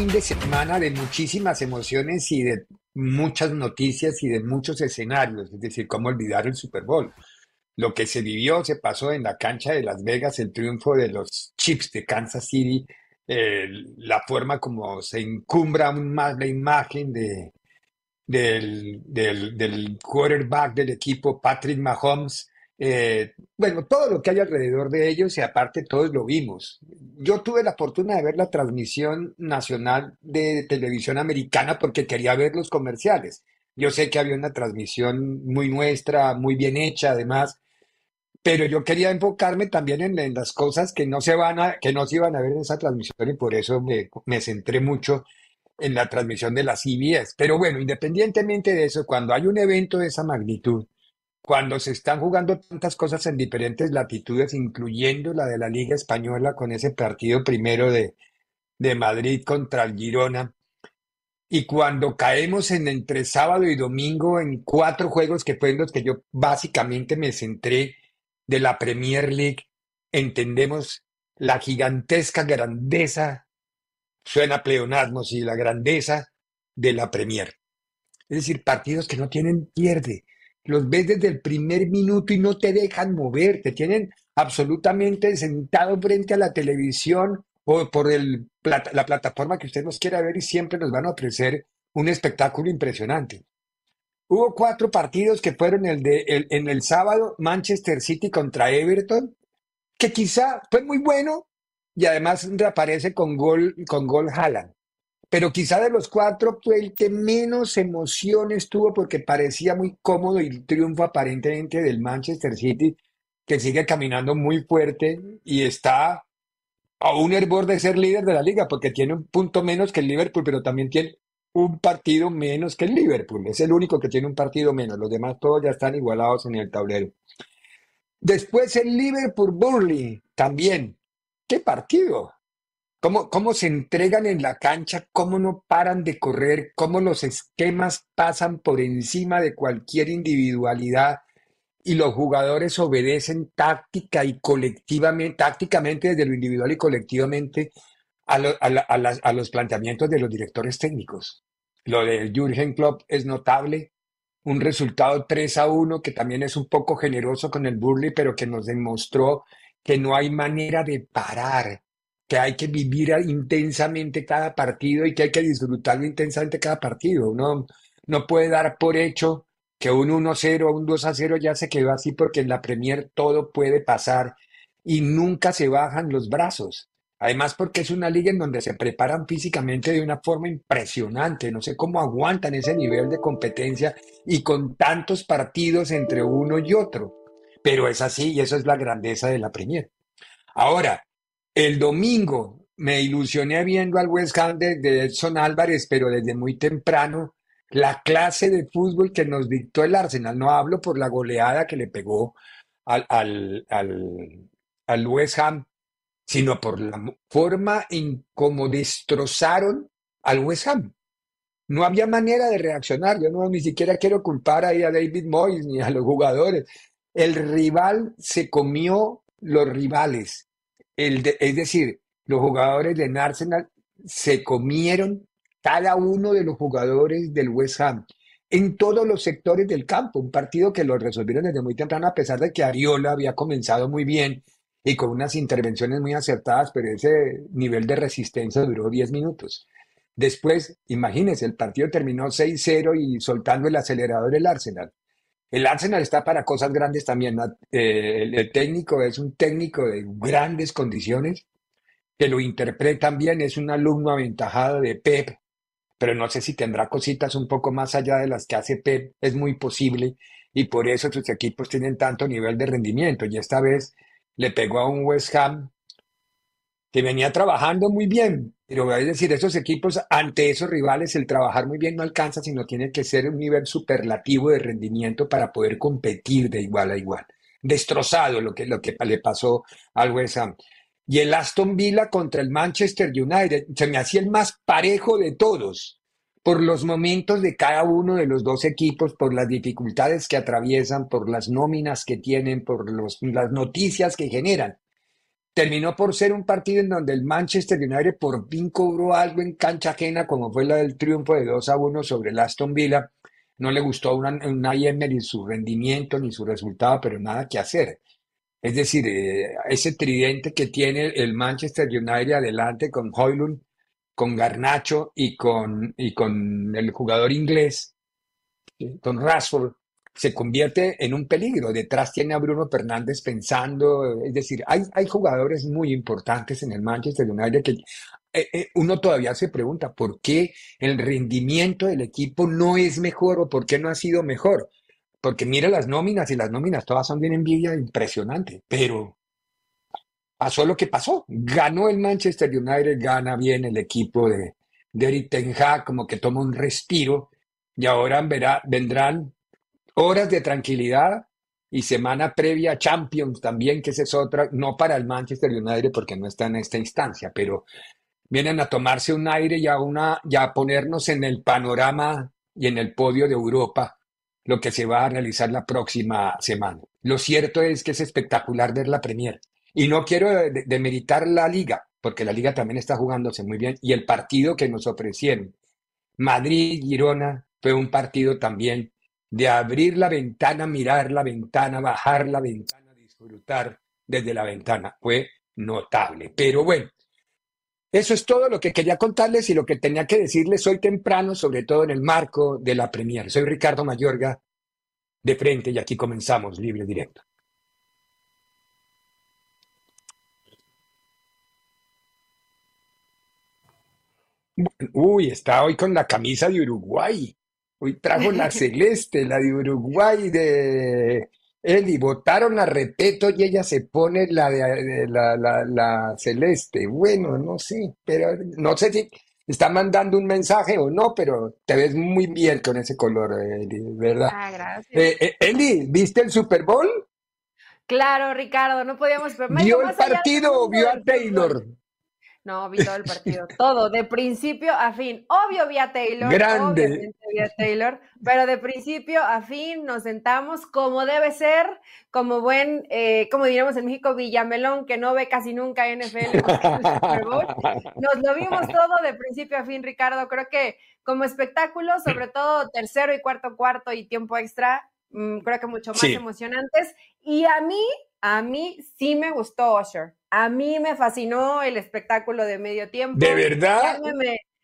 Fin de semana de muchísimas emociones y de muchas noticias y de muchos escenarios, es decir, cómo olvidar el Super Bowl. Lo que se vivió, se pasó en la cancha de Las Vegas, el triunfo de los Chiefs de Kansas City, la forma como se encumbra aún más la imagen de, del, del quarterback del equipo, Patrick Mahomes, eh, bueno, todo lo que hay alrededor de ellos y aparte todos lo vimos. Yo tuve la fortuna de ver la transmisión nacional de televisión americana porque quería ver los comerciales. Yo sé que había una transmisión muy nuestra, muy bien hecha además, pero yo quería enfocarme también en, las cosas que no se van a, que no se iban a ver en esa transmisión y por eso me, me centré mucho en la transmisión de la CBS. Pero bueno, independientemente de eso, cuando hay un evento de esa magnitud, cuando se están jugando tantas cosas en diferentes latitudes, incluyendo la de la Liga Española con ese partido primero de, de Madrid contra el Girona, y cuando caemos en entre sábado y domingo en cuatro juegos que fueron los que yo básicamente me centré de la Premier League, entendemos la gigantesca grandeza, suena pleonasmo, sí, la grandeza de la Premier. Es decir, partidos que no tienen pierde, los ves desde el primer minuto y no te dejan mover, te tienen absolutamente sentado frente a la televisión o por el, la plataforma que usted nos quiera ver y siempre nos van a ofrecer un espectáculo impresionante. Hubo cuatro partidos que fueron el de, en el sábado, Manchester City contra Everton, que quizá fue muy bueno y además reaparece con gol, con gol Haaland pero quizá de los cuatro fue el que menos emociones tuvo porque parecía muy cómodo el triunfo aparentemente del Manchester City, que sigue caminando muy fuerte y está a un hervor de ser líder de la liga, porque tiene un punto menos que el Liverpool, pero también tiene un partido menos que el Liverpool. Es el único que tiene un partido menos. Los demás todos ya están igualados en el tablero. Después el Liverpool Burley también. ¿Qué partido? Cómo, cómo se entregan en la cancha, cómo no paran de correr, cómo los esquemas pasan por encima de cualquier individualidad y los jugadores obedecen táctica y colectivamente, tácticamente desde lo individual y colectivamente a, los planteamientos de los directores técnicos. Lo de Jürgen Klopp es notable, un resultado 3 a 1 que también es un poco generoso con el Burley, pero que nos demostró que no hay manera de parar, que hay que vivir intensamente cada partido y que hay que disfrutarlo intensamente cada partido. Uno no puede dar por hecho que un 1-0 o un 2-0 ya se quedó así porque en la Premier todo puede pasar y nunca se bajan los brazos. Además porque es una liga en donde se preparan físicamente de una forma impresionante. No sé cómo aguantan ese nivel de competencia y con tantos partidos entre uno y otro. Pero es así y eso es la grandeza de la Premier. Ahora, el domingo me ilusioné viendo al West Ham de, Edson Álvarez, pero desde muy temprano, la clase de fútbol que nos dictó el Arsenal. No hablo por la goleada que le pegó al, al, al, West Ham, sino por la forma en cómo destrozaron al West Ham. No había manera de reaccionar. Yo no ni siquiera quiero culpar ahí a David Moyes ni a los jugadores. El rival se comió los rivales es decir, los jugadores de Arsenal se comieron cada uno de los jugadores del West Ham. en todos los sectores del campo. Un partido que lo resolvieron desde muy temprano, a pesar de que Ariola había comenzado muy bien y con unas intervenciones muy acertadas, pero ese nivel de resistencia duró 10 minutos. Después, imagínense, el partido terminó 6-0 y soltando el acelerador el Arsenal. El Arsenal está para cosas grandes también. Eh, el, técnico es un técnico de grandes condiciones, que lo interpretan bien, es un alumno aventajado de Pep, pero no sé si tendrá cositas un poco más allá de las que hace Pep, es muy posible, y por eso sus equipos tienen tanto nivel de rendimiento. Y esta vez le pegó a un West Ham que venía trabajando muy bien, pero es decir, esos equipos ante esos rivales el trabajar muy bien no alcanza, sino tiene que ser un nivel superlativo de rendimiento para poder competir de igual a igual. Destrozado lo que, lo que le pasó al West Ham. Y el Aston Villa contra el Manchester United se me hacía el más parejo de todos, por los momentos de cada uno de los dos equipos, por las dificultades que atraviesan, por las nóminas que tienen, por los, las noticias que generan terminó por ser un partido en donde el Manchester United por fin cobró algo en cancha ajena, como fue la del triunfo de 2 a 1 sobre el Aston Villa. No le gustó a una Emery su rendimiento ni su resultado, pero nada que hacer. Es decir, eh, ese tridente que tiene el Manchester United adelante con Hoylund, con Garnacho y con, y con el jugador inglés, con Rashford, se convierte en un peligro. Detrás tiene a Bruno Fernández pensando, es decir, hay, hay jugadores muy importantes en el Manchester United que eh, eh, uno todavía se pregunta por qué el rendimiento del equipo no es mejor o por qué no ha sido mejor. Porque mira las nóminas y las nóminas todas son de envidia impresionante, pero pasó lo que pasó. Ganó el Manchester United, gana bien el equipo de, de Eric Ten como que toma un respiro y ahora verá, vendrán horas de tranquilidad y semana previa Champions también, que esa es otra, no para el Manchester United porque no está en esta instancia, pero vienen a tomarse un aire y a, una, y a ponernos en el panorama y en el podio de Europa lo que se va a realizar la próxima semana. Lo cierto es que es espectacular ver la Premier. Y no quiero demeritar la liga, porque la liga también está jugándose muy bien. Y el partido que nos ofrecieron, Madrid-Girona, fue un partido también de abrir la ventana, mirar la ventana, bajar la ventana, disfrutar desde la ventana. Fue notable. Pero bueno, eso es todo lo que quería contarles y lo que tenía que decirles hoy temprano, sobre todo en el marco de la Premier. Soy Ricardo Mayorga, de frente, y aquí comenzamos Libre Directo. Uy, está hoy con la camisa de Uruguay. Hoy trajo la celeste, la de Uruguay, de Eli. Votaron a Repeto y ella se pone la de, la, celeste. Bueno, no sé, pero no sé si está mandando un mensaje o no, pero te ves muy bien con ese color, Eli, ¿verdad? Ah, gracias. Eh, eh, Eli, ¿viste el Super Bowl? Claro, Ricardo, no podíamos ¿Vio el partido o vio a Taylor? No, vi todo el partido, todo, de principio a fin. Obvio vi a Taylor. Grande. Vi a Taylor, pero de principio a fin nos sentamos como debe ser, como buen, eh, como diríamos en México, Villamelón, que no ve casi nunca NFL. Nos lo vimos todo de principio a fin, Ricardo. Creo que como espectáculo, sobre todo tercero y cuarto cuarto y tiempo extra, mm, creo que mucho más emocionantes. Y a mí, a mí sí me gustó Usher. A mí me fascinó el espectáculo de medio tiempo. ¿De verdad?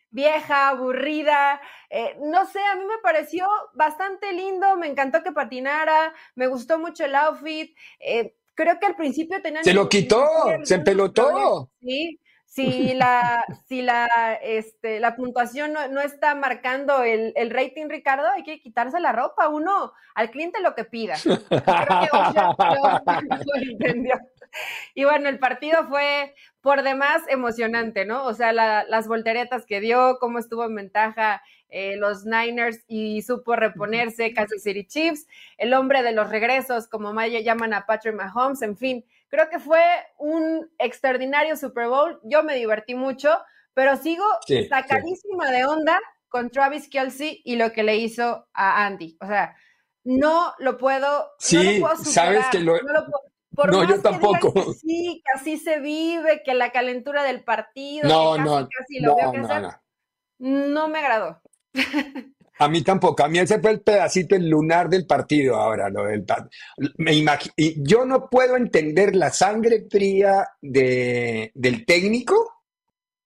vieja, aburrida. Eh, no sé, a mí me pareció bastante lindo, me encantó que patinara, me gustó mucho el outfit. Eh, creo que al principio tenían... Se lo quitó, se pelotó. Sí, si la, si la, este, la puntuación no, está marcando el, rating, Ricardo, hay que quitarse la ropa. Uno, al cliente lo que pida. Creo que lo entendió. Y bueno, el partido fue por demás emocionante, ¿no? O sea, las volteretas que dio, cómo estuvo en ventaja eh, los Niners y supo reponerse Kansas City Chiefs, el hombre de los regresos, como Maya llaman a Patrick Mahomes, en fin, creo que fue un extraordinario Super Bowl, yo me divertí mucho, pero sigo sacadísima de onda con Travis Kelsey y lo que le hizo a Andy, o sea, no lo puedo, sí, sabes que lo, no, yo tampoco. Que sí, que así se vive, que la calentura del partido, no, que casi, no, casi lo no, veo no, no me agradó. A mí tampoco. A mí ese fue el pedacito, el lunar del partido ahora. Lo del, me y yo no puedo entender la sangre fría de, del técnico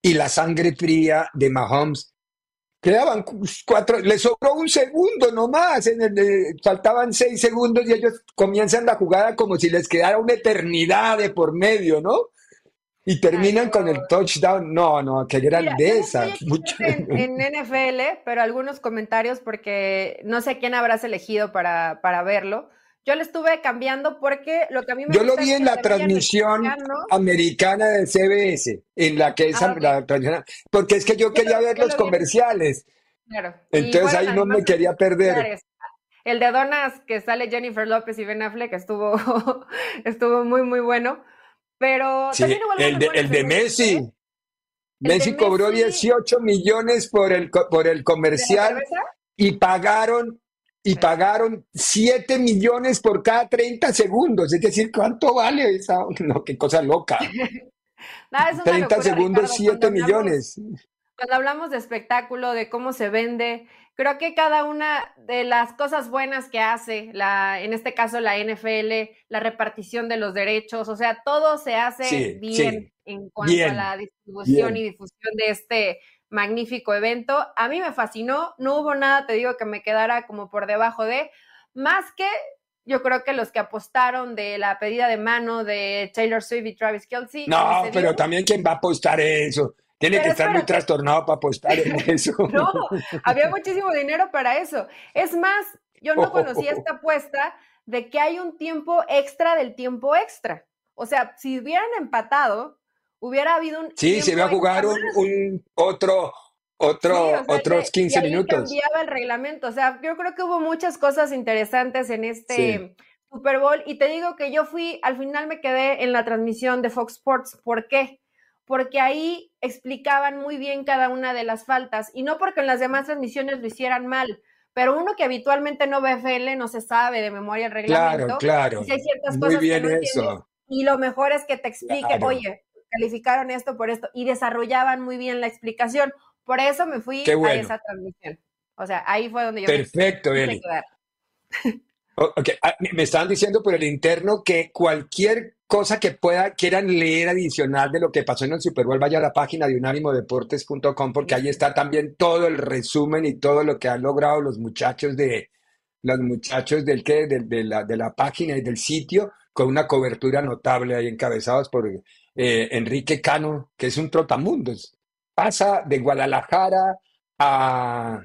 y la sangre fría de Mahomes. Quedaban cuatro, le sobró un segundo nomás, en el, faltaban seis segundos y ellos comienzan la jugada como si les quedara una eternidad de por medio, ¿no? Y terminan con el touchdown. No, no, qué grandeza. en, NFL, pero algunos comentarios porque no sé quién habrás elegido para, para verlo. Yo le estuve cambiando porque lo que a mí me Yo lo vi en la transmisión americana de CBS, en la que es ah, la transmisión, porque es que yo, quería ver los comerciales. Claro. Entonces ahí no me quería perder. El de Donas que sale Jennifer López y Ben Affleck estuvo, estuvo muy, muy bueno. Pero también el, de, el de Messi. Messi cobró 18 millones por el, por el comercial y pagaron y pagaron 7 millones por cada 30 segundos. Es decir, ¿cuánto vale esa? No, qué cosa loca. 30 segundos, 7 millones. Cuando hablamos de espectáculo, de cómo se vende, creo que cada una de las cosas buenas que hace, la, en este caso la NFL, la repartición de los derechos, o sea, todo se hace bien en cuanto a la distribución y difusión de este magnífico evento. A mí me fascinó, no hubo nada, te digo, que me quedara como por debajo de, más que yo creo que los que apostaron de la pedida de mano de Taylor Swift y Travis Kelsey. No, pero también quién va a apostar eso. Tiene que estar muy trastornado para apostar en eso. no, había muchísimo dinero para eso. Es más, yo no conocía esta apuesta de que hay un tiempo extra del tiempo extra. O sea, si hubieran empatado, hubiera habido un. Sí, se iba a jugar un, otro, otro, otros 15 y minutos. cambiaba el reglamento. O sea, yo creo que hubo muchas cosas interesantes en este Super Bowl. Y te digo que yo fui, al final me quedé en la transmisión de Fox Sports. ¿Por qué? Porque ahí explicaban muy bien cada una de las faltas. Y no porque en las demás transmisiones lo hicieran mal. Pero uno que habitualmente no ve FL no se sabe de memoria el reglamento. Claro, claro. hay ciertas muy bien eso. Y lo mejor es que te explique, oye, calificaron esto por esto y desarrollaban muy bien la explicación. Por eso me fui a esa transmisión. O sea, ahí fue donde yo Perfecto, me, Eli. Okay. Ah, me estaban diciendo por el interno que cualquier cosa que pueda, quieran leer adicional de lo que pasó en el Super Bowl, vaya a la página de unánimodeportes.com porque ahí está también todo el resumen y todo lo que han logrado los muchachos de los muchachos del que de, la, de la página y del sitio con una cobertura notable ahí encabezados por eh, Enrique Cano, que es un trotamundos. Pasa de Guadalajara a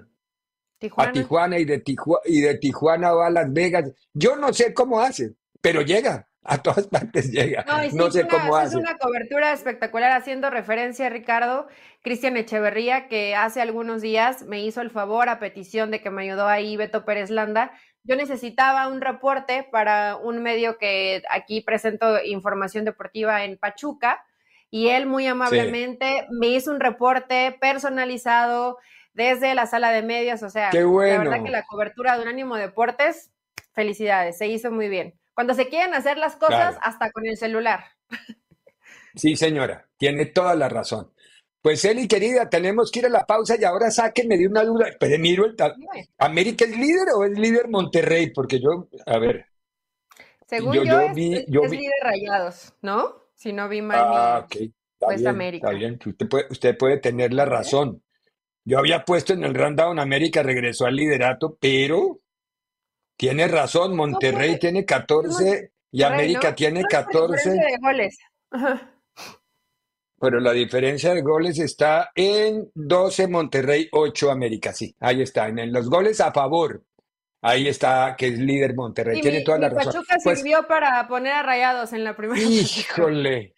Tijuana, y, de y de Tijuana va a Las Vegas. Yo no sé cómo hace, pero llega. A todas partes llega. No, sé cómo hace. Es una cobertura espectacular haciendo referencia a Ricardo Cristian Echeverría, que hace algunos días me hizo el favor a petición de que me ayudó ahí Beto Pérez Landa yo necesitaba un reporte para un medio que aquí presento información deportiva en Pachuca y él muy amablemente me hizo un reporte personalizado desde la sala de medios, o sea, la verdad que la cobertura de un ánimo Deportes, felicidades, se hizo muy bien. Cuando se quieren hacer las cosas, hasta con el celular. Sí, señora, tiene toda la razón. Pues Eli, querida, tenemos que ir a la pausa y ahora sáquenme de una duda. Pero miro el ¿América es líder o es líder Monterrey? Porque yo, a ver. Según yo, es, líder Rayados, ¿no? Si no vi mal. Ah, ok. Pues América. Está bien, usted puede, usted puede tener la razón. Yo había puesto en el rundown América regresó al liderato, pero tiene razón, Monterrey tiene 14 y América tiene 14. De goles. Ajá. Pero la diferencia de goles está en 12 Monterrey, 8 América. Sí, ahí está, en los goles a favor. Ahí está, que es líder Monterrey. Tiene toda la razón. Pachuca pues sirvió para poner a rayados en la primera. Híjole,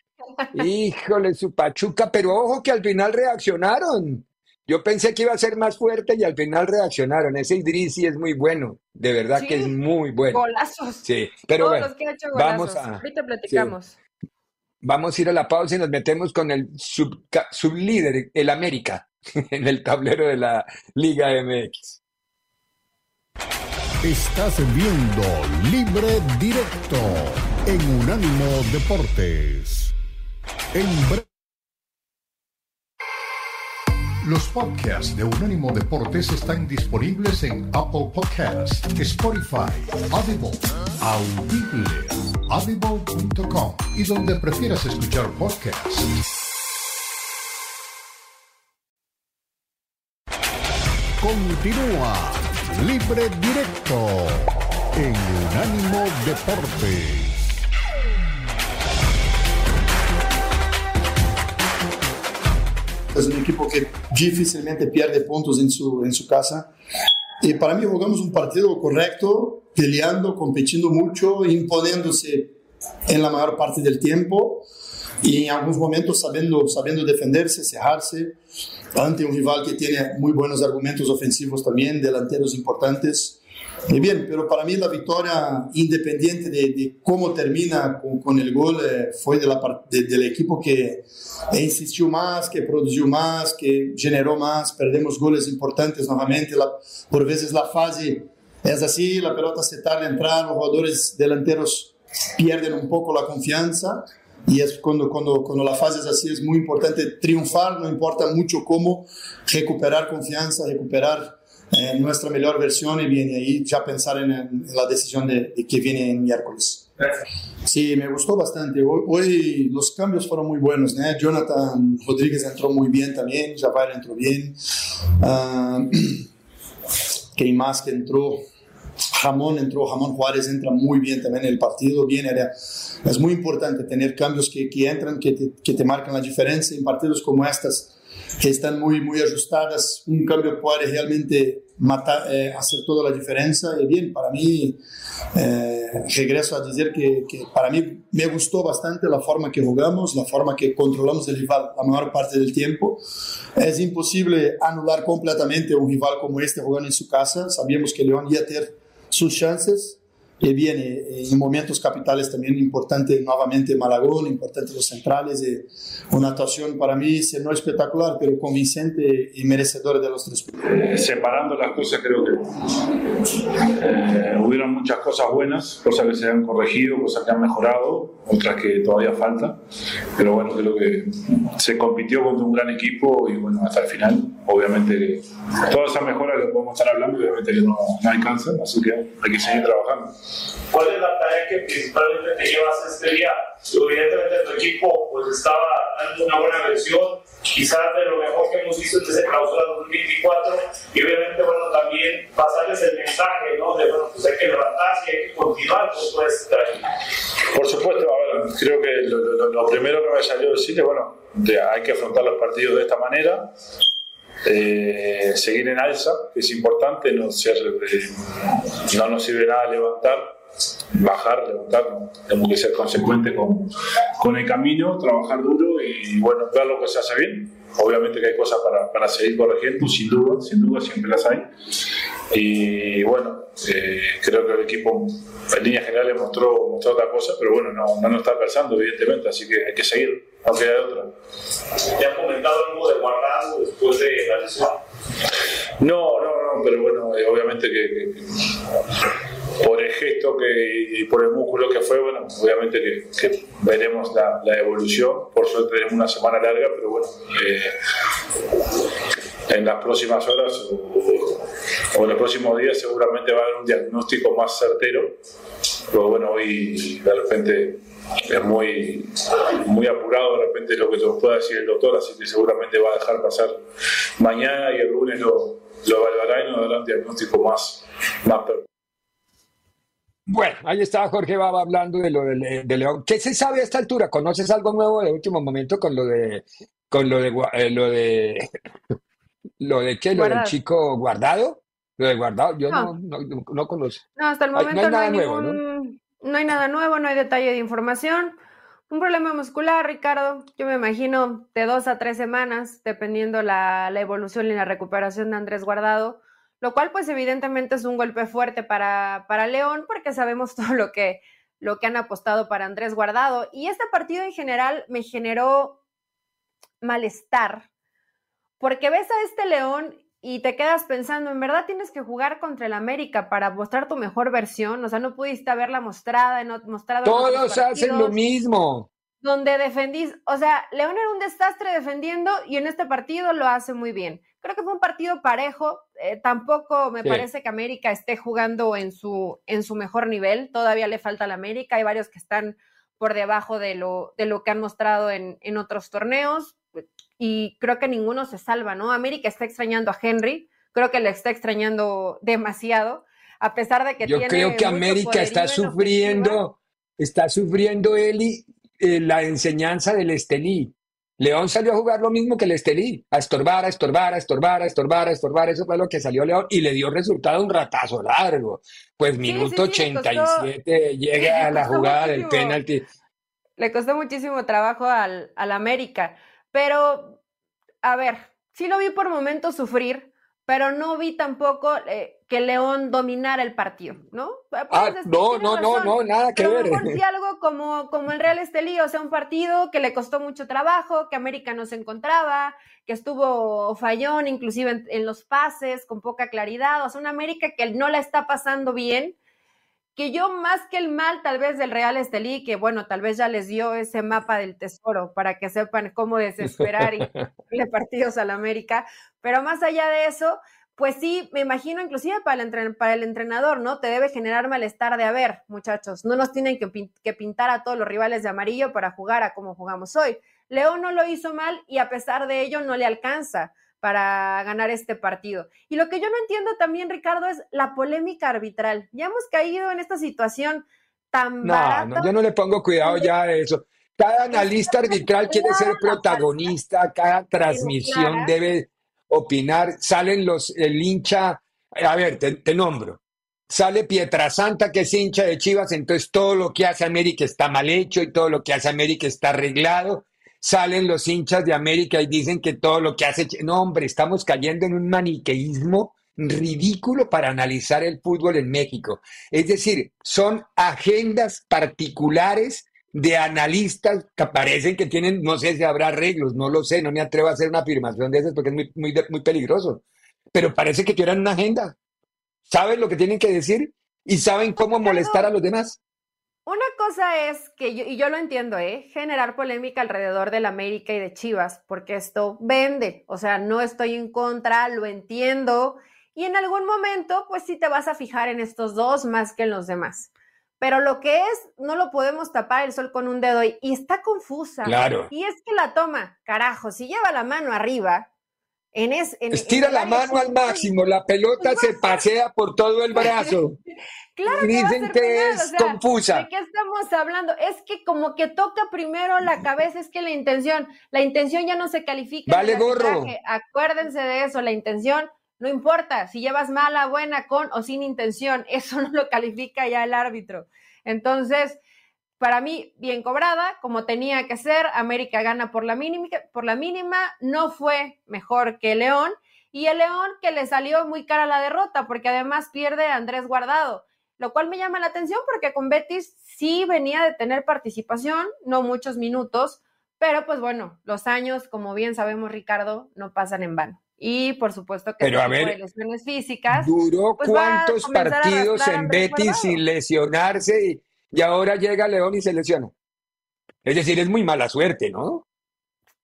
híjole, su Pachuca, pero ojo que al final reaccionaron. Yo pensé que iba a ser más fuerte y al final reaccionaron. Ese Idrisi es muy bueno, de verdad que es muy bueno. Golazos. Sí, pero bueno, vamos a. Ahorita platicamos. Vamos a ir a la pausa y nos metemos con el sublíder, el América, en el tablero de la Liga MX. Estás viendo Libre Directo en Unánimo Deportes. En Los podcasts de Unánimo Deportes están disponibles en Apple Podcasts, Spotify, Audible, Audible, audible.com y donde prefieras escuchar podcasts. Continúa Libre Directo en Unánimo Deportes. Es un equipo que difícilmente pierde puntos en su, en su casa. Y para mí jugamos un partido correcto, peleando, compitiendo mucho, imponiéndose en la mayor parte del tiempo y en algunos momentos sabiendo, sabiendo defenderse, cerrarse ante un rival que tiene muy buenos argumentos ofensivos también, delanteros importantes. Y bien, pero para mí la victoria, independiente de, cómo termina con, el gol, eh, fue de la, del equipo que insistió más, que produjo más, que generó más. Perdemos goles importantes nuevamente. por veces la fase es así, la pelota se tarda en entrar, los jugadores delanteros pierden un poco la confianza. Y es cuando, cuando, cuando la fase es así, es muy importante triunfar, no importa mucho cómo, recuperar confianza, recuperar eh, nuestra mejor versión y viene ahí ya pensar en, la decisión de, que viene en miércoles. Sí, me gustó bastante. Hoy, los cambios fueron muy buenos. Jonathan Rodríguez entró muy bien también, Javier entró bien. Uh, ¿Quién más que entró? Jamón entró, Jamón Juárez entra muy bien también en el partido. Bien, es muy importante tener cambios que, que entran, que te, que te marcan la diferencia en partidos como estos que están muy, muy ajustadas. Un cambio puede realmente matar, eh, hacer toda la diferencia. Y bien, para mí, eh, regreso a decir que, que, para mí me gustó bastante la forma que jugamos, la forma que controlamos el rival la mayor parte del tiempo. Es imposible anular completamente un rival como este jugando en su casa. Sabíamos que León iba a tener sus chances que viene eh, en momentos capitales también importante nuevamente Malagón, importante los centrales, eh, una actuación para mí no espectacular, pero convincente y merecedora de los tres puntos. Eh, separando las cosas creo que hubieron muchas cosas buenas, cosas que se han corregido, cosas que han mejorado, otras que todavía faltan, pero bueno, creo que se compitió contra un gran equipo y bueno, hasta el final, obviamente todas esas mejoras que podemos estar hablando, obviamente que no, no alcanzan, así que hay que seguir trabajando. ¿Cuál es la tarea que principalmente te llevas este día? Evidentemente tu equipo pues estaba dando una buena versión, quizás de lo mejor que hemos visto desde clausura 2024 y obviamente bueno también pasarles el mensaje ¿no? de bueno pues hay que levantarse hay que continuar con todo este Por supuesto, a ver, creo que lo, primero que me salió decirle, bueno, hay que afrontar los partidos de esta manera, eh, seguir en alza, es importante, no, ser, eh, no nos sirve nada levantar, bajar, levantar, tenemos que ser consecuentes con, con, el camino, trabajar duro y bueno, ver lo que se hace bien. Obviamente que hay cosas para, para seguir corrigiendo, sin duda, sin duda siempre las hay. Y bueno, eh, creo que el equipo en líneas generales mostró, mostró otra cosa, pero bueno, no, no nos está alcanzando, evidentemente, así que hay que seguir, haya otra. ¿Te han comentado algo de guardado después de la lesión? No, no, no, pero bueno, eh, obviamente que, por el gesto que, y por el músculo que fue, bueno, obviamente que, veremos la, la, evolución. Por suerte tenemos una semana larga, pero bueno, eh, en las próximas horas o, en los próximos días seguramente va a haber un diagnóstico más certero. Pero bueno, hoy de repente es muy, muy apurado de repente lo que te pueda decir el doctor, así que seguramente va a dejar pasar mañana y el lunes lo, lo evaluará y nos dará un diagnóstico más, más bueno, ahí estaba Jorge Baba hablando de lo de, de, León. ¿Qué se sabe a esta altura? ¿Conoces algo nuevo de último momento con lo de con lo de eh, lo de lo de qué? Lo del chico guardado? Lo de guardado, yo no, no, no, conozco. No, hasta el momento no hay, nada nuevo, ¿no? No hay nada nuevo, no hay detalle de información. Un problema muscular, Ricardo, yo me imagino de dos a tres semanas, dependiendo la, la evolución y la recuperación de Andrés Guardado, lo cual pues evidentemente es un golpe fuerte para, para León porque sabemos todo lo que, lo que han apostado para Andrés Guardado. Y este partido en general me generó malestar porque ves a este León y te quedas pensando, en verdad tienes que jugar contra el América para mostrar tu mejor versión, o sea, no pudiste haberla mostrada, no mostrado. Todos hacen lo mismo. donde defendís, o sea, León era un desastre defendiendo y en este partido lo hace muy bien. Creo que fue un partido parejo, eh, tampoco me parece que América esté jugando en su, en su mejor nivel, todavía le falta a la América, hay varios que están por debajo de lo, de lo que han mostrado en, en otros torneos y creo que ninguno se salva, ¿no? América está extrañando a Henry, creo que le está extrañando demasiado, a pesar de que Yo creo que América está sufriendo, está sufriendo Eli eh, la enseñanza del Estelí. León salió a jugar lo mismo que el Estelí, a estorbar, a estorbar, a estorbar, a estorbar, a estorbar. Eso fue lo que salió León y le dio resultado un ratazo largo. Pues minuto 87 llega a la jugada del penalti. Le costó muchísimo trabajo al, al América, pero a ver, sí lo vi por momentos sufrir, pero no vi tampoco eh, que León dominara el partido, ¿no? Ah, no, no, no, no, nada que ver. Mejor sí algo como, como el Real Estelí, o sea, un partido que le costó mucho trabajo, que América no se encontraba, que estuvo fallón, inclusive en, los pases, con poca claridad, o sea, una América que no la está pasando bien, que yo más que el mal tal vez del Real Estelí, que bueno, tal vez ya les dio ese mapa del tesoro para que sepan cómo desesperar y darle partidos a la América, pero más allá de eso, pues sí, me imagino inclusive para el, para el entrenador, ¿no? Te debe generar malestar de, a ver, muchachos, no nos tienen que, que pintar a todos los rivales de amarillo para jugar a como jugamos hoy. León no lo hizo mal y a pesar de ello no le alcanza para ganar este partido. Y lo que yo no entiendo también, Ricardo, es la polémica arbitral. Ya hemos caído en esta situación tan no, No, yo no le pongo cuidado ya a eso. Cada analista arbitral quiere ser protagonista, cada transmisión debe opinar. Salen los, el hincha, a ver, te, te nombro. Sale Pietrasanta, que es hincha de Chivas, entonces todo lo que hace América está mal hecho y todo lo que hace América está arreglado salen los hinchas de América y dicen que todo lo que hace... No, hombre, estamos cayendo en un maniqueísmo ridículo para analizar el fútbol en México. Es decir, son agendas particulares de analistas que parecen que tienen, no sé si habrá arreglos, no lo sé, no me atrevo a hacer una afirmación de esas porque es muy, muy, peligroso, pero parece que tienen una agenda. Saben lo que tienen que decir y saben cómo molestar a los demás. Una cosa es que, yo, y yo lo entiendo, ¿eh? generar polémica alrededor del América y de Chivas, porque esto vende, o sea, no estoy en contra, lo entiendo, y en algún momento, pues sí te vas a fijar en estos dos más que en los demás. Pero lo que es, no lo podemos tapar el sol con un dedo y, y está confusa. Claro. Y es que la toma, carajo, si lleva la mano arriba, en es, en, Estira la mano al máximo, la pelota se pasea por todo el brazo. Claro que Dicen que es confusa. ¿De qué estamos hablando? Es que como que toca primero la cabeza, es que la intención, la intención ya no se califica. Vale, gorro. Acuérdense de eso, la intención no importa si llevas mala, buena, con o sin intención, eso no lo califica ya el árbitro. Entonces, para mí, bien cobrada, como tenía que ser, América gana por la mínima, por la mínima no fue mejor que León, y el León que le salió muy cara la derrota, porque además pierde a Andrés Guardado lo cual me llama la atención porque con Betis sí venía de tener participación, no muchos minutos, pero pues bueno, los años, como bien sabemos, Ricardo, no pasan en vano. Y por supuesto que pero a ver, lesiones físicas. ¿Duró pues, cuántos partidos en Betis sin lesionarse y, y ahora llega León y se lesiona? Es decir, es muy mala suerte, ¿no?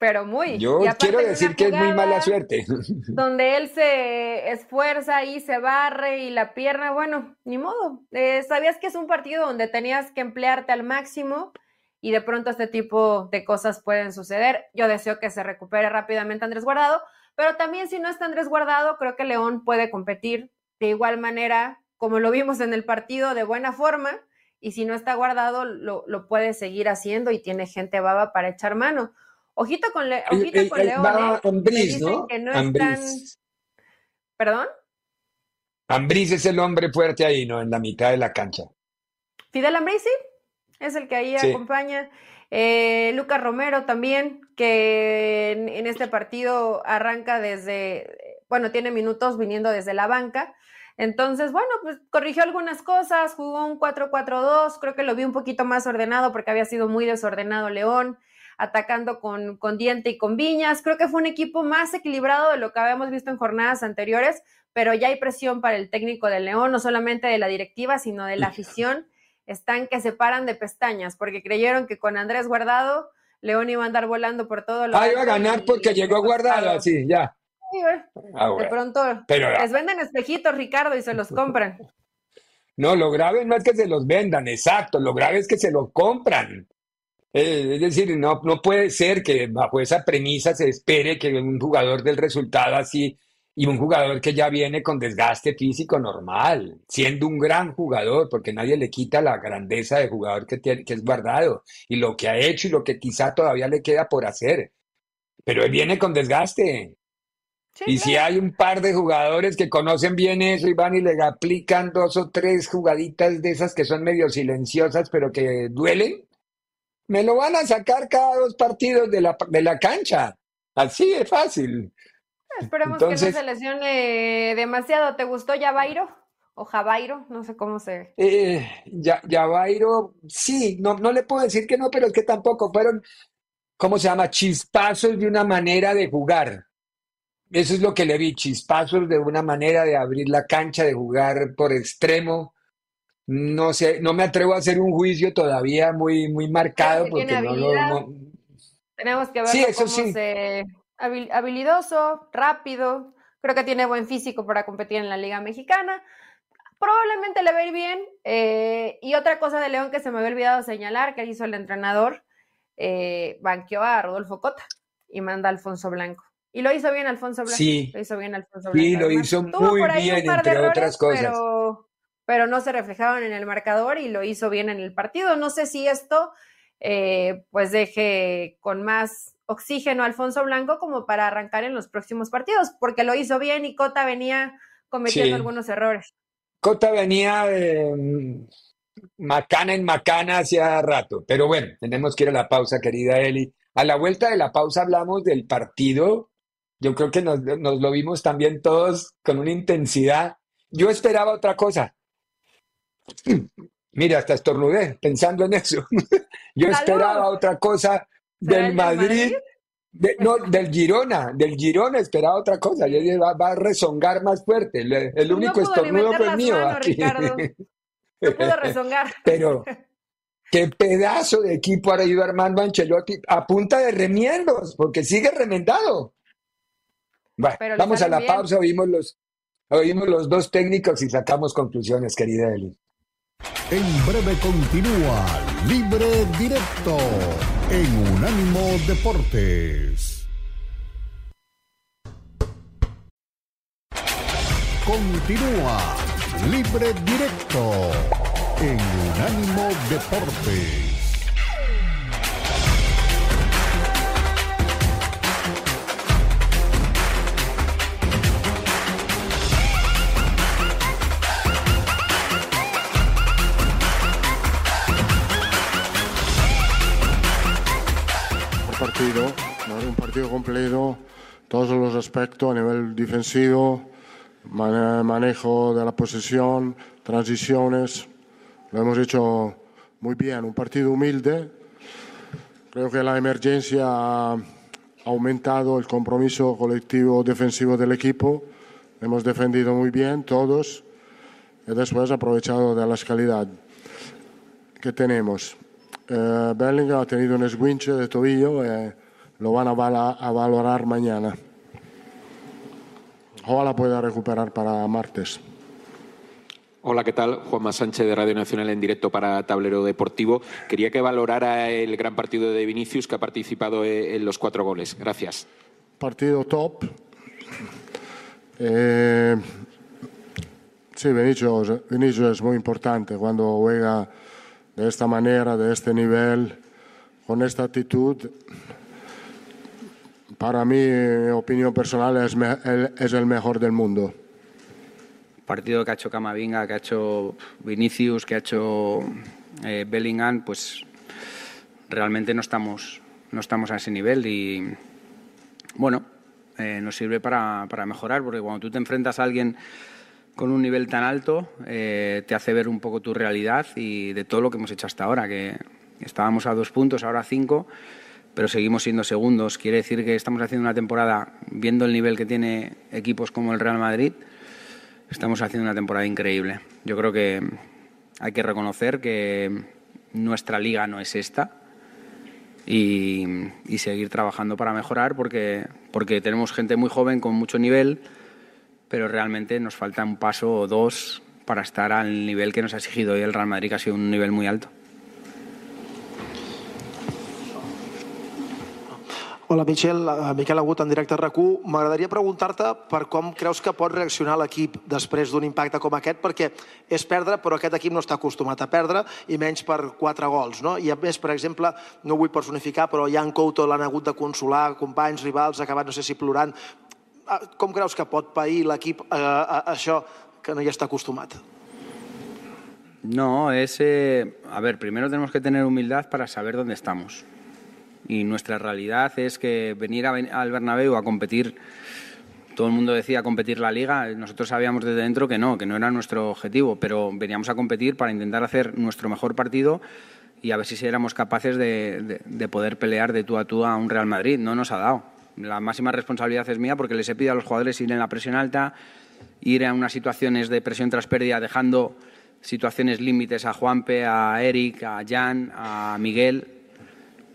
pero muy. Yo quiero decir que es muy mala suerte. Donde él se esfuerza y se barre y la pierna, bueno, ni modo. Eh, sabías que es un partido donde tenías que emplearte al máximo y de pronto este tipo de cosas pueden suceder. Yo deseo que se recupere rápidamente Andrés Guardado, pero también si no está Andrés Guardado, creo que León puede competir de igual manera como lo vimos en el partido, de buena forma. Y si no está guardado, lo, lo puede seguir haciendo y tiene gente baba para echar mano. Ojito con, le ojito con León. Va Ambriz, ¿no? Que no ¿Perdón? Ambriz es el hombre fuerte ahí, ¿no? En la mitad de la cancha. Fidel Ambriz, sí. Es el que ahí acompaña. Eh, Lucas Romero también, que en, este partido arranca desde, bueno, tiene minutos viniendo desde la banca. Entonces, bueno, pues corrigió algunas cosas, jugó un 4-4-2, creo que lo vi un poquito más ordenado porque había sido muy desordenado León atacando con, con Diente y con Viñas. Creo que fue un equipo más equilibrado de lo que habíamos visto en jornadas anteriores, pero ya hay presión para el técnico del León, no solamente de la directiva, sino de la afición, están que se paran de pestañas porque creyeron que con Andrés Guardado León iba a andar volando por todo lo Ah, iba a ganar porque llegó Guardado, así, ya. Ah, de pronto Pero, les venden espejitos, Ricardo, y se los compran. No, lo grave no es que se los vendan, exacto, lo grave es que se lo compran. Eh, es decir, no, no puede ser que bajo esa premisa se espere que un jugador del resultado así y un jugador que ya viene con desgaste físico normal, siendo un gran jugador, porque nadie le quita la grandeza de jugador que, tiene, que es guardado y lo que ha hecho y lo que quizá todavía le queda por hacer. Pero él viene con desgaste. Y si hay un par de jugadores que conocen bien eso y van y le aplican dos o tres jugaditas de esas que son medio silenciosas pero que duelen, me lo van a sacar cada dos partidos de la, de la cancha. Así de fácil. Esperemos que no se lesione demasiado. ¿Te gustó Javairo? O Javairo, no sé cómo se. Eh, ya, Javairo, sí, no, no le puedo decir que no, pero es que tampoco fueron, ¿cómo se llama? Chispazos de una manera de jugar. Eso es lo que le vi, chispazos de una manera de abrir la cancha, de jugar por extremo. No sé, no me atrevo a hacer un juicio todavía muy, muy marcado porque no, lo Tenemos que ver sí, eso sí. se habilidoso, rápido, creo que tiene buen físico para competir en la Liga Mexicana. Probablemente le va a ir bien. Eh, y otra cosa de León que se me había olvidado señalar, que hizo el entrenador, eh, banqueó a Rodolfo Cota y manda a Alfonso Blanco. Y lo hizo bien Alfonso Blanco. Sí. Lo hizo bien Alfonso Blanco. Sí, lo hizo muy bien, entre otras cosas. Pero, pero, no se reflejaban en el marcador y lo hizo bien en el partido. No sé si esto eh, pues deje con más oxígeno a Alfonso Blanco como para arrancar en los próximos partidos, porque lo hizo bien y Cota venía cometiendo algunos errores. Cota venía macana en macana hacía rato, pero bueno, tenemos que ir a la pausa, querida Eli. A la vuelta de la pausa hablamos del partido. Yo creo que nos, nos lo vimos también todos con una intensidad. Yo esperaba otra cosa. Mira, hasta estornudé pensando en eso. Yo esperaba otra cosa del Madrid, no, del Girona, del Girona esperaba otra cosa, yo va, va a rezongar más fuerte, el, único estornudo fue mío aquí. No pudo rezongar. Pero qué pedazo de equipo ha ido Armando Ancelotti a punta de remiendos, porque sigue remendado. Bueno, vamos a la pausa, oímos los, oímos los dos técnicos y sacamos conclusiones, querida Eli. En breve continúa Libre Directo en Unánimo Deportes. Continúa Libre Directo en Unánimo Deportes. Partido, un partido completo, todos los aspectos a nivel defensivo, manejo de la posesión, transiciones, lo hemos hecho muy bien, un partido humilde. Creo que la emergencia ha aumentado el compromiso colectivo defensivo del equipo. Hemos defendido muy bien todos y después aprovechado de la calidad que tenemos. Eh, Bellingham ha tenido un esguince de tobillo eh, lo van a, a, valorar mañana. Ojalá pueda recuperar para martes. Hola, ¿qué tal? Juanma Sánchez de Radio Nacional en directo para Tablero Deportivo. Quería que valorara el gran partido de Vinicius que ha participado eh, en los cuatro goles. Gracias. Partido top. Eh, sí, Vinicius, Vinicius es muy importante cuando juega de esta manera, de este nivel, con esta actitud, para mí, opinión personal, es, es el mejor del mundo. Partido que ha hecho Camavinga, que ha hecho Vinicius, que ha hecho eh, Bellingham, pues realmente no estamos, no estamos a ese nivel y bueno, eh, nos sirve para, para mejorar, porque cuando tú te enfrentas a alguien con un nivel tan alto eh, te hace ver un poco tu realidad y de todo lo que hemos hecho hasta ahora, que estábamos a dos puntos, ahora a cinco, pero seguimos siendo segundos. Quiere decir que estamos haciendo una temporada, viendo el nivel que tiene equipos como el Real Madrid, estamos haciendo una temporada increíble. Yo creo que hay que reconocer que nuestra liga no es esta y, y seguir trabajando para mejorar porque, porque tenemos gente muy joven con mucho nivel, pero realmente nos falta un paso o dos para estar al nivel que nos ha exigido hoy el Real Madrid, que ha sido un nivel muy alto. Hola, Michel. Uh, Miquel Agut, en directe a RAC1. M'agradaria preguntar-te per com creus que pot reaccionar l'equip després d'un impacte com aquest, perquè és perdre, però aquest equip no està acostumat a perdre, i menys per quatre gols. No? I a més, per exemple, no vull personificar, però Jan Couto l'han hagut de consolar, companys, rivals, acabat, no sé si plorant. Uh, com creus que pot pair l'equip uh, uh, això que no hi està acostumat? No, es... Eh, a ver, primero tenemos que tener humildad para saber dónde estamos. Y nuestra realidad es que venir a, al Bernabéu a competir, todo el mundo decía competir la liga, nosotros sabíamos desde dentro que no, que no era nuestro objetivo, pero veníamos a competir para intentar hacer nuestro mejor partido y a ver si éramos capaces de, de poder pelear de tú a tú a un Real Madrid. No nos ha dado. La máxima responsabilidad es mía porque les he pedido a los jugadores ir en la presión alta, ir a unas situaciones de presión tras pérdida dejando situaciones límites a Juanpe, a Eric, a Jan, a Miguel.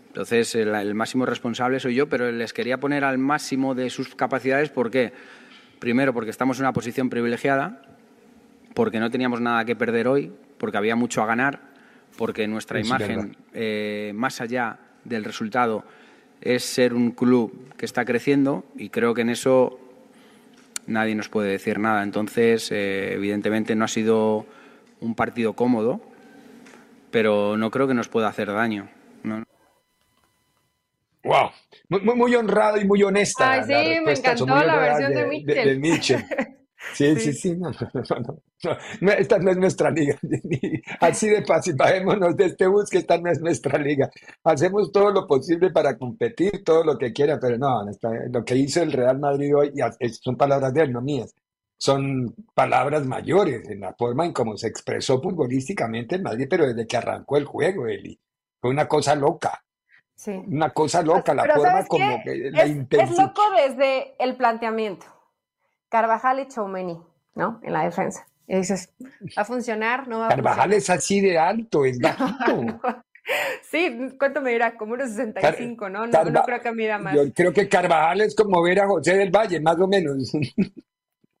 Entonces, el, el, máximo responsable soy yo, pero les quería poner al máximo de sus capacidades. ¿Por qué? Primero, porque estamos en una posición privilegiada, porque no teníamos nada que perder hoy, porque había mucho a ganar, porque nuestra Es imagen, eh, más allá del resultado, es ser un club que está creciendo y creo que en eso nadie nos puede decir nada. Entonces, eh, evidentemente no ha sido un partido cómodo, pero no creo que nos pueda hacer daño. ¿no? Wow, muy, muy, honrado y muy honesta. Ay, la sí, me encantó la versión de Mitchell. de Mitchell. Sí, sí, Sí. sí, no, no, no, no, esta no es nuestra liga. Así de fácil, bajémonos de este bus que esta no es nuestra liga. Hacemos todo lo posible para competir, todo lo que quiera, pero no, lo que hizo el Real Madrid hoy, es- son palabras de él, no mías, son palabras mayores en la forma en cómo se expresó futbolísticamente el Madrid, pero desde que arrancó el juego, Eli. Fue una cosa loca, Sí. una cosa loca, la Pero forma ¿sabes como que la Es, es intensidad. loco desde el planteamiento. Carvajal y Choumeni, ¿no? En la defensa. Y dices, ¿va a funcionar? ¿No va a Carvajal funcionar? es así de alto, es bajito. Sí, ¿cuánto me dirá? Como unos 65, ¿no? No, no creo que mida más. Yo creo que Carvajal es como ver a José del Valle, más o menos.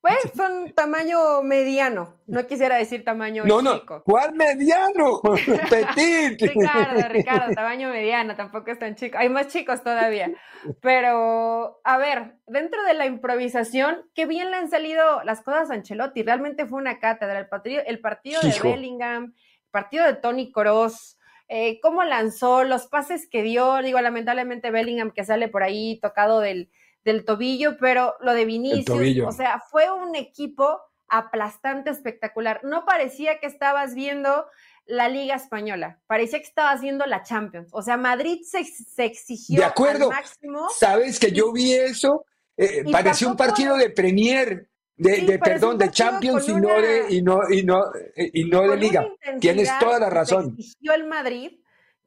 Pues son tamaño mediano. No quisiera decir tamaño No, no, chico. ¿cuál mediano? Petit. Ricardo, Ricardo, tamaño mediano, tampoco es tan chico. Hay más chicos todavía. Pero, a ver, dentro de la improvisación, qué bien le han salido las cosas a Ancelotti. Realmente fue una cátedra. El partido, el partido de. Bellingham, el partido de Tony Kroos, eh, cómo lanzó, los pases que dio. Digo, lamentablemente Bellingham que sale por ahí tocado del, del tobillo, pero lo de Vinicius, o sea, fue un equipo aplastante, espectacular. No parecía que estabas viendo la Liga Española, parecía que estabas viendo la Champions. O sea, Madrid se, se exigió De acuerdo. al máximo. ¿Sabes que yo vi eso? Eh, parecía un partido de Premier, de, Sí, de parecía perdón, de Champions y no una- de, y no, y no, y no de Liga. Tienes toda la razón. exigió el Madrid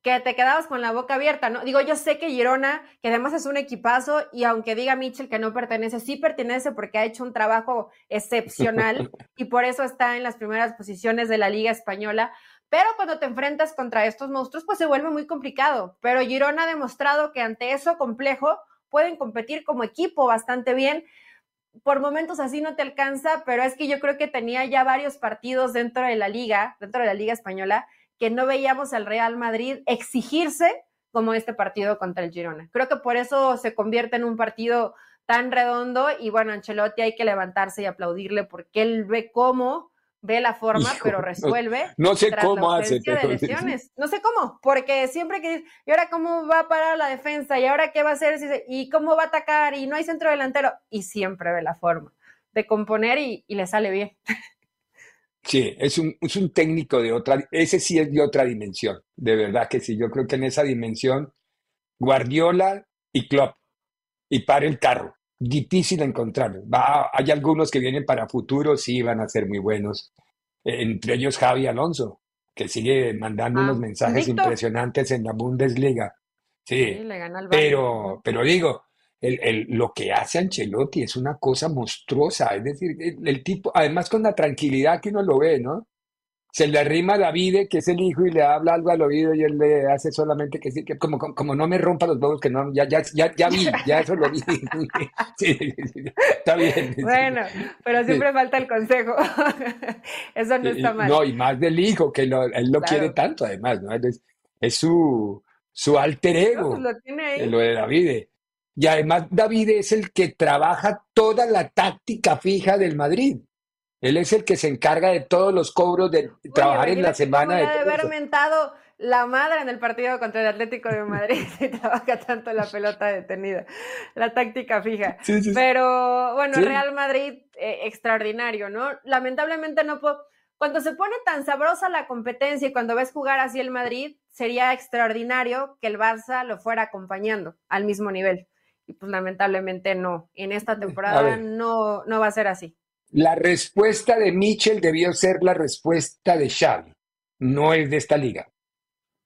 que te quedabas con la boca abierta, ¿no? Digo, yo sé que Girona, que además es un equipazo, y aunque diga Mitchell que no pertenece, sí pertenece porque ha hecho un trabajo excepcional y por eso está en las primeras posiciones de la Liga Española. Pero cuando te enfrentas contra estos monstruos, pues se vuelve muy complicado. Pero Girona ha demostrado que ante eso complejo pueden competir como equipo bastante bien por momentos así no te alcanza, pero es que yo creo que tenía ya varios partidos dentro de la liga, dentro de la liga española, que no veíamos al Real Madrid exigirse como este partido contra el Girona. Creo que por eso se convierte en un partido tan redondo y bueno, Ancelotti hay que levantarse y aplaudirle porque él ve cómo, ve la forma, Hijo, pero resuelve. no sé tras cómo la hace, de lesiones. No sé cómo, porque siempre que ¿y ahora cómo va a parar la defensa? ¿Y ahora qué va a hacer? ¿Y cómo va a atacar? Y no hay centro delantero. Y siempre ve la forma de componer y, y le sale bien. Sí, es un, es un técnico de otra, ese sí es de otra dimensión, de verdad que sí. Yo creo que en esa dimensión, Guardiola y Klopp, y para el carro, difícil encontrarlos. Va, hay algunos que vienen para futuro, sí, van a ser muy buenos. Entre ellos Javi Alonso, que sigue mandando Ah, unos mensajes impresionantes en la Bundesliga. Sí, Sí, le gana al Bayern. pero, pero digo, el, el- lo que hace Ancelotti es una cosa monstruosa. Es decir, el, el tipo, además con la tranquilidad que uno lo ve, ¿no? se le arrima a David, que es el hijo, y le habla algo al oído y él le hace solamente que sí, que como, como, como no me rompa los huevos, que no, ya, ya, ya, ya vi, ya eso lo vi. Sí, sí, sí, está bien. Bueno, pero siempre falta el consejo. Eso no está mal. No, y más del hijo, que lo- él lo Claro. quiere tanto, además, ¿no? Él Es, es su, su alter No, ego, pues lo tiene ahí. lo de David. Y además David es el que trabaja toda la táctica fija del Madrid. Él es el que se encarga de todos los cobros, de trabajar en la semana de de haber mentado la madre en el partido contra el Atlético de Madrid si trabaja tanto la pelota detenida, la táctica fija. Sí, sí, sí. Pero bueno, Sí. Real Madrid, eh, extraordinario, ¿no? Lamentablemente no puedo. Cuando se pone tan sabrosa la competencia y cuando ves jugar así el Madrid, sería extraordinario que el Barça lo fuera acompañando al mismo nivel. Y pues lamentablemente no. En esta temporada no, no va a ser así. La respuesta de Mitchell debió ser la respuesta de Xavi. No es de esta liga.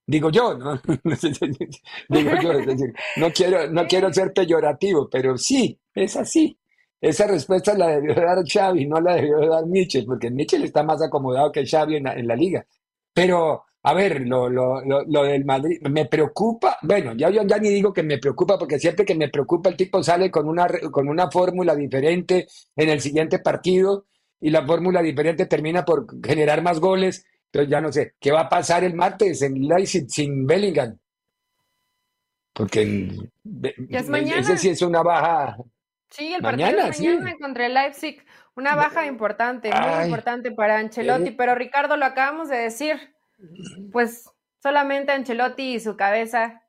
Digo yo, ¿no? Digo yo, es decir, no quiero, no quiero ser peyorativo, pero sí, es así. Esa respuesta la debió dar Xavi, no la debió dar Mitchell, porque Mitchell está más acomodado que Xavi en la, en la liga. Pero, a ver, lo, lo, lo, lo del Madrid, me preocupa, bueno, ya, yo ya ni digo que me preocupa, porque siempre que me preocupa el tipo sale con una, con una fórmula diferente en el siguiente partido y la fórmula diferente termina por generar más goles. Entonces ya no sé, ¿qué va a pasar el martes en Leipzig sin Bellingham? Porque Ya es mañana. ese sí es una baja. Sí, el Mañana, partido es mañana contra el Leipzig. Una baja importante, muy importante para Ancelotti. Eh. Pero Ricardo, lo acabamos de decir. Pues solamente Ancelotti y su cabeza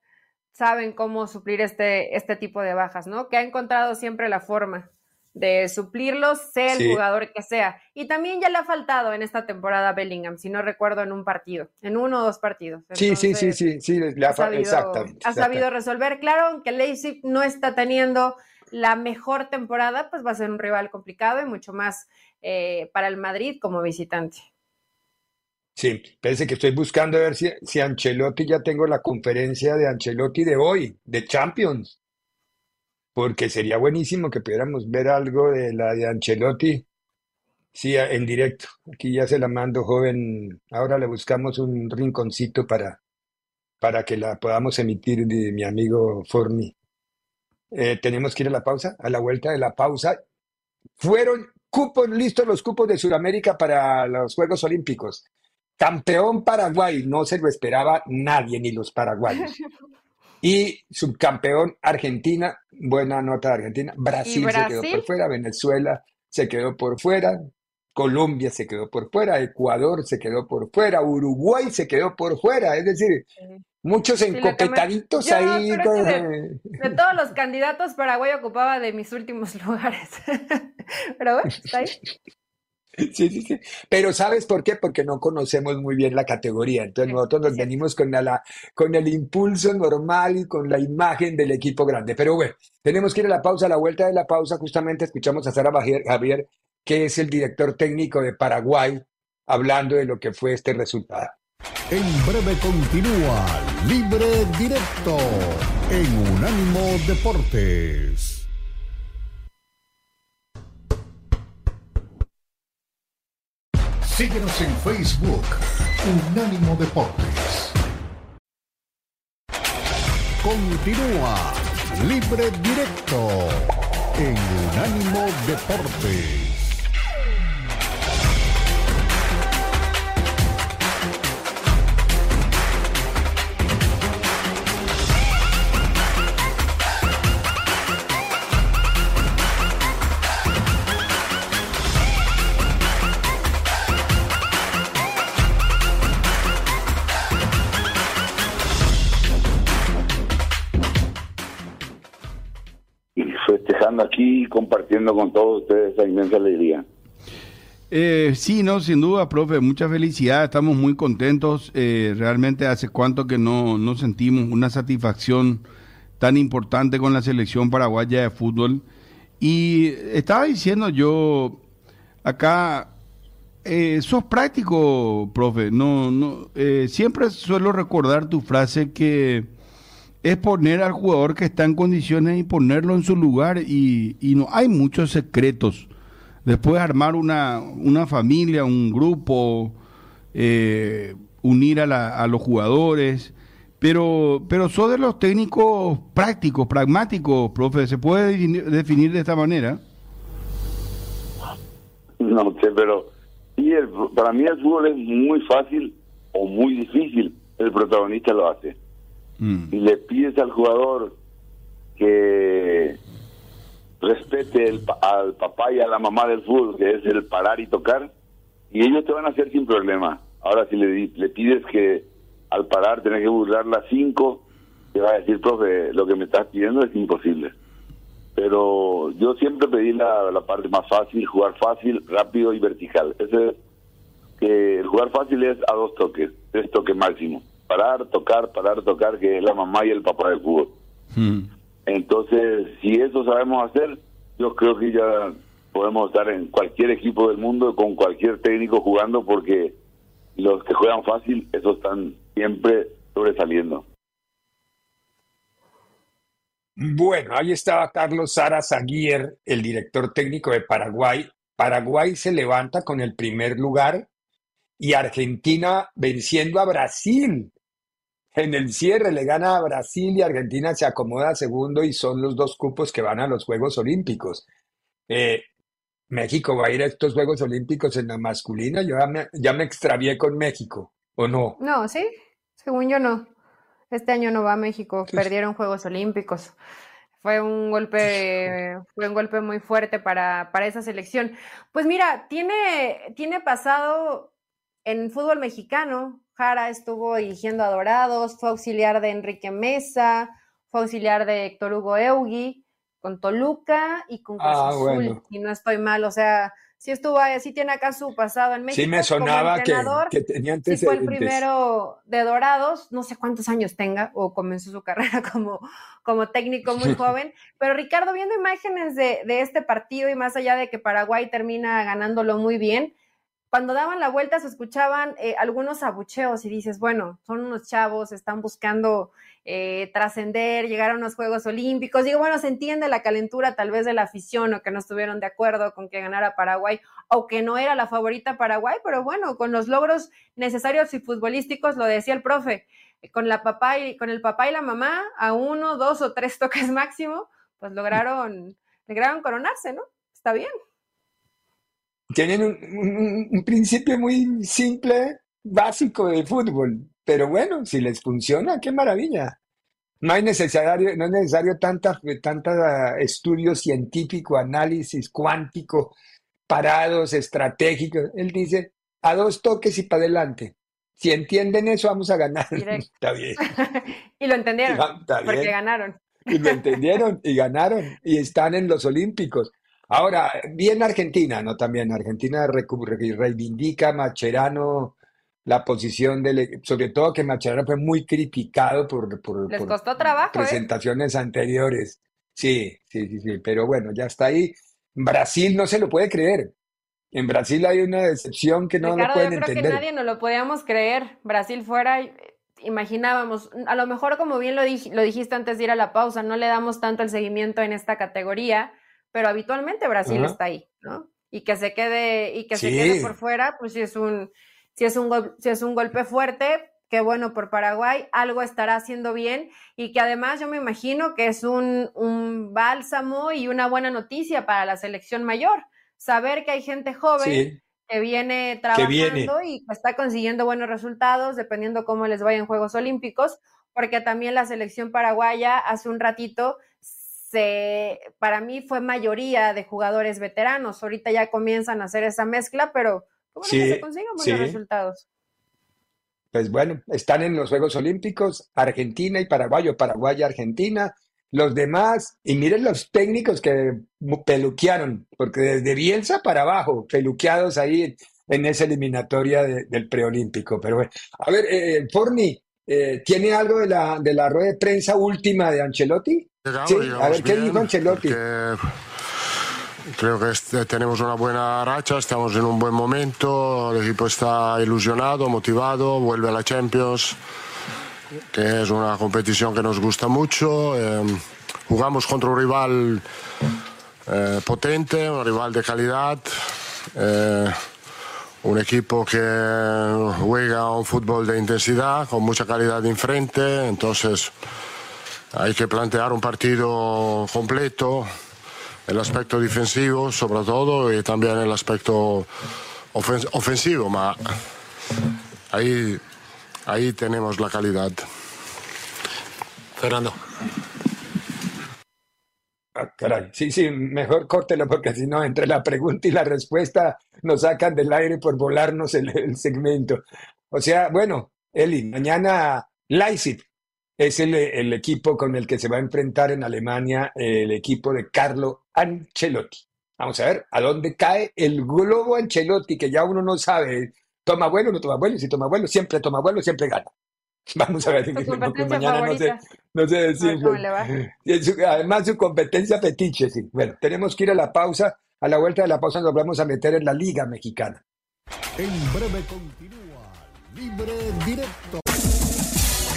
saben cómo suplir este, este tipo de bajas, ¿no? Que ha encontrado siempre la forma de suplirlos, sea el Sí. jugador que sea. Y también ya le ha faltado en esta temporada a Bellingham, si no recuerdo, en un partido, en uno o dos partidos. Sí, sí, sí, sí, sí, le ha sabido, exactamente. ha sabido exactamente. resolver. Claro, que Leipzig no está teniendo la mejor temporada, pues va a ser un rival complicado y mucho más eh, para el Madrid como visitante. Sí, parece que estoy buscando a ver si, si Ancelotti ya tengo la conferencia de Ancelotti de hoy, de Champions, porque sería buenísimo que pudiéramos ver algo de la de Ancelotti, sí, en directo. Aquí ya se la mando, joven. Ahora le buscamos un rinconcito para, para que la podamos emitir de mi amigo Forni. Eh, tenemos que ir a la pausa, a la vuelta de la pausa. Fueron cupos listos los cupos de Sudamérica para los Juegos Olímpicos. Campeón Paraguay, no se lo esperaba nadie, ni los paraguayos. Y subcampeón Argentina, buena nota de Argentina. Brasil, se quedó por fuera, Venezuela se quedó por fuera, Colombia se quedó por fuera, Ecuador se quedó por fuera, Uruguay se quedó por fuera. Es decir, muchos Sí, me- encopetaditos ahí. con- de, de todos los candidatos, Paraguay ocupaba de mis últimos lugares. Pero bueno, está ahí. Sí, sí, sí. Pero ¿sabes por qué? Porque no conocemos muy bien la categoría. Entonces nosotros nos venimos con la, con el impulso normal y con la imagen del equipo grande. Pero bueno, tenemos que ir a la pausa. A la vuelta de la pausa justamente escuchamos a Sara Javier, que es el director técnico de Paraguay, hablando de lo que fue este resultado. En breve continúa Libre Directo en Unánimo Deportes. Síguenos en Facebook, Unánimo Deportes. Continúa Libre Directo en Unánimo Deportes. Aquí compartiendo con todos ustedes esa inmensa alegría. Eh, sí, no, sin duda, profe, mucha felicidad, estamos muy contentos. eh, realmente hace cuánto que no, no sentimos una satisfacción tan importante con la selección paraguaya de fútbol. Y estaba diciendo yo, acá, eh, sos práctico, profe, no, no, eh, siempre suelo recordar tu frase que es poner al jugador que está en condiciones y ponerlo en su lugar y, y no hay muchos secretos. Después armar una, una familia, un grupo, eh, unir a, la, a, los jugadores, pero, pero son de los técnicos prácticos, pragmáticos, profe, ¿se puede definir, de esta manera? No sé, pero sí, para mí el fútbol es muy fácil o muy difícil, el protagonista lo hace. Mm. Y le pides al jugador que respete el, al papá y a la mamá del fútbol, que es el parar y tocar, y ellos te van a hacer sin problema. Ahora, si le, le pides que al parar tenés que burlar las cinco, te va a decir, profe, lo que me estás pidiendo es imposible. Pero yo siempre pedí la, la parte más fácil, jugar fácil, rápido y vertical. Ese que el jugar fácil es a dos toques, tres toques máximo. Parar, tocar, parar, tocar, que es la mamá y el papá del fútbol. Hmm. Entonces, si eso sabemos hacer, yo creo que ya podemos estar en cualquier equipo del mundo con cualquier técnico jugando porque los que juegan fácil, esos están siempre sobresaliendo. Bueno, ahí estaba Carlos Sara Zaguier, el director técnico de Paraguay. Paraguay se levanta con el primer lugar y Argentina venciendo a Brasil en el cierre le gana a Brasil y Argentina se acomoda segundo y son los dos cupos que van a los Juegos Olímpicos. Eh, México va a ir a estos Juegos Olímpicos en la masculina. Yo ya me, extravié con México, ¿o no? No, sí, según yo no. Este año no va a México, perdieron Juegos Olímpicos. Fue un golpe, fue un golpe muy fuerte para, para esa selección. Pues mira, tiene, tiene pasado en fútbol mexicano, Jara estuvo dirigiendo a Dorados, fue auxiliar de Enrique Mesa, fue auxiliar de Héctor Hugo Eugui, con Toluca y con Cruz ah, Azul, y no estoy mal, o sea, sí estuvo ahí, sí tiene acá su pasado en México. Sí me sonaba que, que, tenía antecedentes. Sí fue el primero de Dorados, no sé cuántos años tenga, o comenzó su carrera como, como técnico muy joven, pero Ricardo, viendo imágenes de, de este partido y más allá de que Paraguay termina ganándolo muy bien, cuando daban la vuelta se escuchaban eh, algunos abucheos y dices, bueno, son unos chavos, están buscando eh, trascender, llegar a unos Juegos Olímpicos. Digo, bueno, se entiende la calentura tal vez de la afición o que no estuvieron de acuerdo con que ganara Paraguay o que no era la favorita Paraguay, pero bueno, con los logros necesarios y futbolísticos, lo decía el profe, eh, con la papá y con el papá y la mamá a uno, dos o tres toques máximo, pues lograron, lograron coronarse, ¿no? Está bien tienen un, principio muy simple, básico de fútbol, pero bueno, si les funciona, qué maravilla. No hay necesario, no es necesario tanta, tanta estudio científico, análisis cuántico, parados, estratégicos. Él dice, a dos toques y para adelante. Si entienden eso, vamos a ganar. Está bien. y lo entendieron, porque ganaron. Y lo entendieron y ganaron y están en los Olímpicos. Ahora, bien Argentina, ¿no? También Argentina reivindica Macherano la posición del, sobre todo que Macherano fue muy criticado por, por, Les costó trabajo, ¿eh? presentaciones anteriores. Sí, sí, sí, sí, pero bueno, ya está ahí. Brasil no se lo puede creer. En Brasil hay una decepción que no lo pueden yo creo que nadie no lo podíamos creer. Brasil fuera, imaginábamos, a lo mejor como bien lo, lo dijiste antes de ir a la pausa, no le damos tanto el seguimiento en esta categoría pero habitualmente Brasil está ahí, ¿no? Y que se quede, y que se quede por fuera, pues si es un, si es un, si es un golpe fuerte, qué bueno por Paraguay, algo estará haciendo bien y que además yo me imagino que es un, un bálsamo y una buena noticia para la selección mayor, saber que hay gente joven que viene. trabajando y que está consiguiendo buenos resultados dependiendo cómo les vaya en Juegos Olímpicos, porque también la selección paraguaya hace un ratito se, para mí fue mayoría de jugadores veteranos. Ahorita ya comienzan a hacer esa mezcla, pero ¿cómo que se consiguen buenos resultados? Pues bueno, están en los Juegos Olímpicos, Argentina y Paraguay, o Paraguay y Argentina. Los demás, y miren los técnicos que peluquearon, porque desde Bielsa para abajo, peluqueados ahí en esa eliminatoria del preolímpico. Pero bueno, a ver, eh, Forni, eh, ¿tiene algo de la, de la rueda de prensa última de Ancelotti? Sí, a ver, ¿qué dijo Ancelotti? Creo que este, tenemos una buena racha, estamos en un buen momento, el equipo está ilusionado, motivado, vuelve a la Champions, que es una competición que nos gusta mucho. Eh, jugamos contra un rival eh, potente, un rival de calidad, eh, un equipo que juega un fútbol de intensidad, con mucha calidad de enfrente, entonces hay que plantear un partido completo, el aspecto defensivo sobre todo y también el aspecto ofensivo, pero ahí, ahí tenemos la calidad. Fernando. Ah, caray. Sí, sí, mejor córtelo porque si no, entre la pregunta y la respuesta nos sacan del aire por volarnos el, segmento. O sea, bueno, Eli, mañana Leipzig es el, el, equipo con el que se va a enfrentar en Alemania el equipo de Carlo Ancelotti. Vamos a ver a dónde cae el globo Ancelotti, que ya uno no sabe, toma vuelo, no toma vuelo, si toma vuelo, siempre toma vuelo, siempre gana. Vamos a ver, porque mañana no sé, no sé decirlo. Además, su competencia fetiche, sí. Bueno, tenemos que ir a la pausa. A la vuelta de la pausa nos vamos a meter en la Liga Mexicana. En breve continúa Libre Directo.